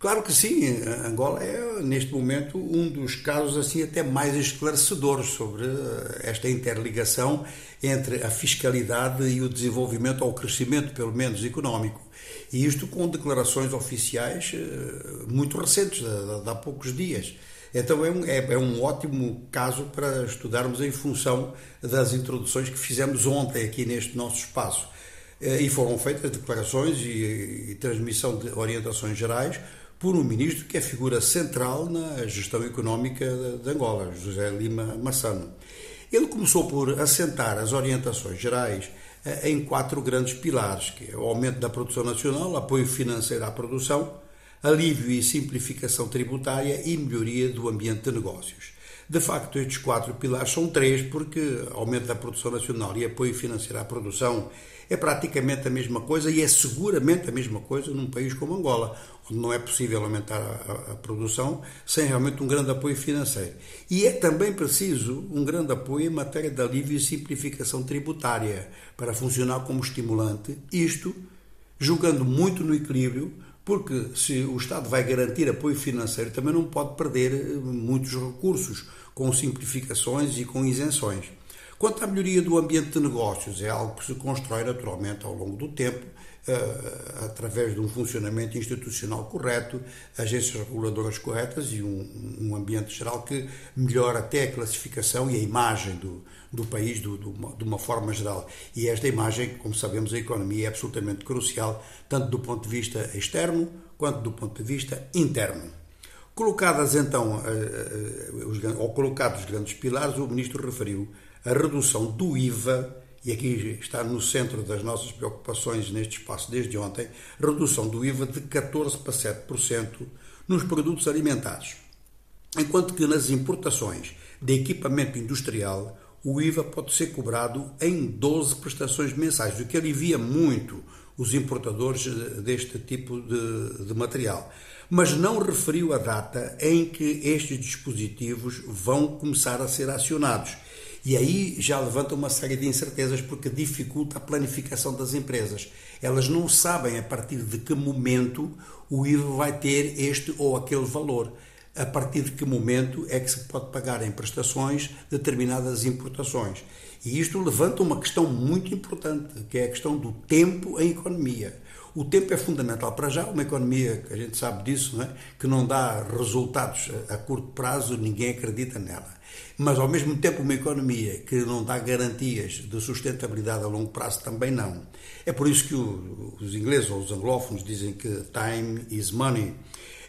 Claro que sim, Angola é neste momento um dos casos assim até mais esclarecedores sobre eh, esta interligação entre a fiscalidade e o desenvolvimento ou o crescimento, pelo menos económico. E isto com declarações oficiais eh, muito recentes, de, há poucos dias. Então é um, é, é um ótimo caso para estudarmos em função das introduções que fizemos ontem aqui neste nosso espaço. Eh, e foram feitas declarações e, e transmissão de orientações gerais por um ministro que é figura central na gestão económica de Angola, José Lima Massano. Ele começou por assentar as orientações gerais eh, em quatro grandes pilares, que é o aumento da produção nacional, apoio financeiro à produção, alívio e simplificação tributária e melhoria do ambiente de negócios. De facto, estes quatro pilares são três, porque aumento da produção nacional e apoio financeiro à produção é praticamente a mesma coisa e é seguramente a mesma coisa num país como Angola, onde não é possível aumentar a, a, a, produção sem realmente um grande apoio financeiro. E é também preciso um grande apoio em matéria de alívio e simplificação tributária para funcionar como estimulante, isto jogando muito no equilíbrio, porque se o Estado vai garantir apoio financeiro, também não pode perder eh, muitos recursos com simplificações e com isenções. Quanto à melhoria do ambiente de negócios, é algo que se constrói naturalmente ao longo do tempo, uh, através de um funcionamento institucional correto, agências reguladoras corretas e um, um, ambiente geral que melhora até a classificação e a imagem do, do país do, do, de uma forma geral. E esta imagem, como sabemos, a economia é absolutamente crucial, tanto do ponto de vista externo quanto do ponto de vista interno. Colocadas então, eh, eh, ou colocados os grandes pilares, o Ministro referiu a redução do IVA, e aqui está no centro das nossas preocupações neste espaço desde ontem, redução do IVA de 14% para 7% nos produtos alimentares. Enquanto que nas importações de equipamento industrial, o IVA pode ser cobrado em 12 prestações mensais, o que alivia muito os importadores deste tipo de, de material. Mas não referiu a data em que estes dispositivos vão começar a ser acionados e aí já levanta uma série de incertezas porque dificulta a planificação das empresas. Elas não sabem a partir de que momento o IVA vai ter este ou aquele valor. A partir de que momento é que se pode pagar em prestações determinadas importações. E isto levanta uma questão muito importante, que é a questão do tempo em economia. O tempo é fundamental para já, uma economia que a gente sabe disso, não é? que não dá resultados a curto prazo, ninguém acredita nela mas ao mesmo tempo uma economia que não dá garantias de sustentabilidade a longo prazo também não. É por isso que os ingleses ou os anglófonos dizem que time is money.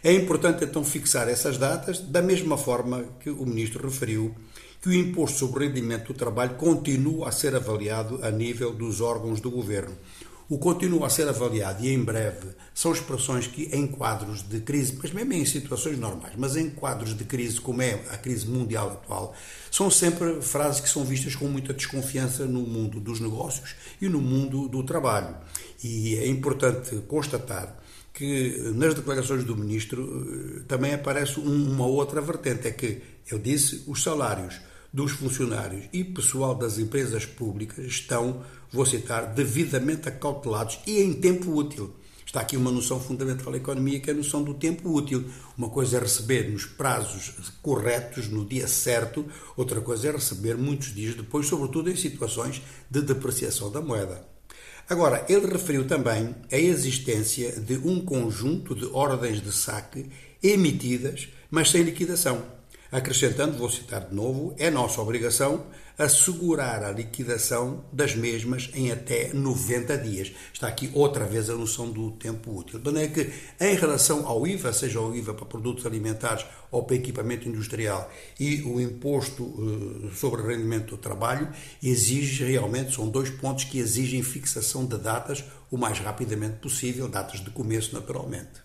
É importante então fixar essas datas, da mesma forma que o ministro referiu que o imposto sobre o rendimento do trabalho continua a ser avaliado a nível dos órgãos do governo. O continua a ser avaliado e em breve são expressões que, em quadros de crise, mas mesmo em situações normais, mas em quadros de crise, como é a crise mundial atual, são sempre frases que são vistas com muita desconfiança no mundo dos negócios e no mundo do trabalho. E é importante constatar que nas declarações do ministro eh, também aparece uma outra vertente, é que ele disse os salários dos funcionários e pessoal das empresas públicas estão, vou citar, devidamente acautelados e em tempo útil. Está aqui uma noção fundamental da economia, que é a noção do tempo útil. Uma coisa é receber nos prazos corretos, no dia certo, outra coisa é receber muitos dias depois, sobretudo em situações de depreciação da moeda. Agora, ele referiu também a existência de um conjunto de ordens de saque emitidas, mas sem liquidação. Acrescentando, vou citar de novo, é nossa obrigação assegurar a liquidação das mesmas em até 90 dias. Está aqui outra vez a noção do tempo útil. De maneira que, em relação ao IVA, seja o IVA para produtos alimentares ou para equipamento industrial e o imposto uh, sobre rendimento do trabalho, exige realmente, são dois pontos que exigem fixação de datas o mais rapidamente possível, datas de começo naturalmente.